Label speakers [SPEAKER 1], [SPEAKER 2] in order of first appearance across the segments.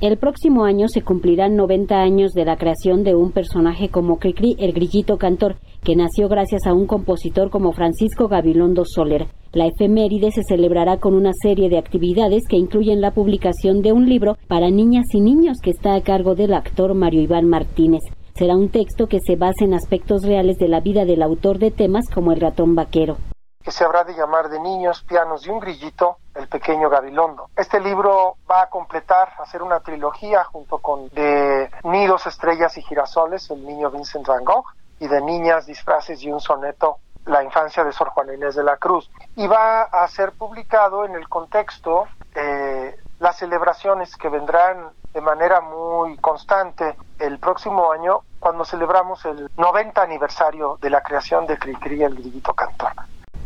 [SPEAKER 1] El próximo año se cumplirán 90 años de la creación de un personaje como Cricri, el grillito cantor, que nació gracias a un compositor como Francisco Gabilondo Soler. La efeméride se celebrará con una serie de actividades que incluyen la publicación de un libro para niñas y niños que está a cargo del actor Mario Iván Martínez. Será un texto que se basa en aspectos reales de la vida del autor de temas como el ratón vaquero
[SPEAKER 2] que se habrá de llamar de niños, pianos y un grillito, el pequeño Gabilondo. Este libro va a completar, hacer una trilogía junto con de nidos, estrellas y girasoles, el niño Vincent Van Gogh, y de niñas, disfraces y un soneto, la infancia de Sor Juana Inés de la Cruz. Y va a ser publicado en el contexto de las celebraciones que vendrán de manera muy constante el próximo año cuando celebramos el 90 aniversario de la creación de Cricri, el grillito cantor.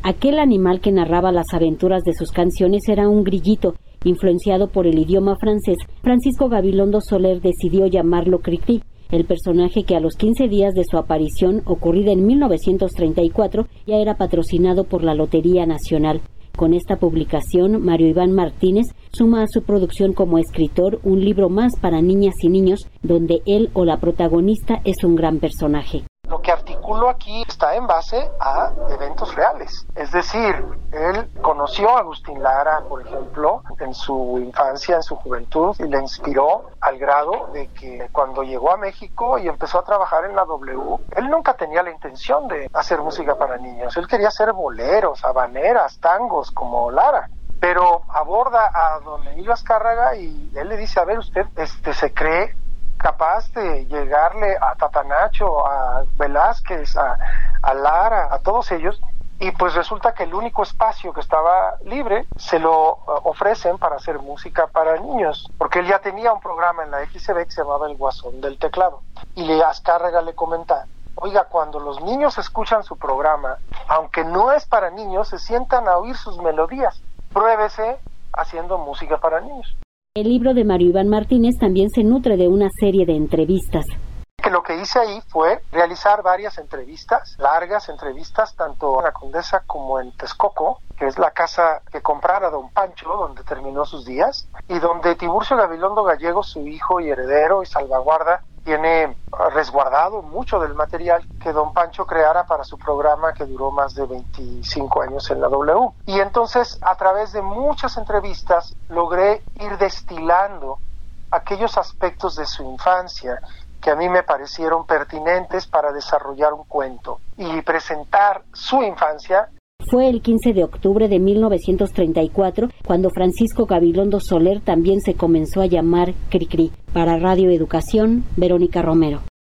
[SPEAKER 1] Aquel animal que narraba las aventuras de sus canciones era un grillito. Influenciado por el idioma francés, Francisco Gabilondo Soler decidió llamarlo Cricri, el personaje que a los 15 días de su aparición, ocurrida en 1934, ya era patrocinado por la Lotería Nacional. Con esta publicación, Mario Iván Martínez suma a su producción como escritor un libro más para niñas y niños, donde él o la protagonista es un gran personaje
[SPEAKER 2] que articulo aquí está en base a eventos reales. Es decir, él conoció a Agustín Lara, por ejemplo, en su infancia, en su juventud, y le inspiró al grado de que cuando llegó a México y empezó a trabajar en la W, él nunca tenía la intención de hacer música para niños. Él quería hacer boleros, habaneras, tangos, como Lara pero aborda a don Emilio Azcárraga y él le dice, a ver, usted este, se cree capaz de llegarle a Tatanacho, a Velázquez, a, a Lara, a todos ellos, y pues resulta que el único espacio que estaba libre se lo uh, ofrecen para hacer música para niños, porque él ya tenía un programa en la XCB que se llamaba El Guasón del Teclado. Y le Azcárraga le comenta, oiga, cuando los niños escuchan su programa, aunque no es para niños, se sientan a oír sus melodías. Pruébese haciendo música para niños.
[SPEAKER 1] El libro de Mario Iván Martínez también se nutre de una serie de entrevistas.
[SPEAKER 2] Que lo que hice ahí fue realizar varias entrevistas, largas entrevistas, tanto en la Condesa como en Texcoco, que es la casa que comprara don Pancho, donde terminó sus días, y donde Tiburcio Gabilondo Gallego, su hijo y heredero y salvaguarda, tiene resguardado mucho del material que don Pancho creara para su programa que duró más de 25 años en la W. Y entonces, a través de muchas entrevistas, logré ir destilando aquellos aspectos de su infancia que a mí me parecieron pertinentes para desarrollar un cuento y presentar su infancia
[SPEAKER 1] fue el 15 de octubre de 1934 cuando Francisco Gabilondo Soler también se comenzó a llamar Cricri. Para Radio Educación, Verónica Romero.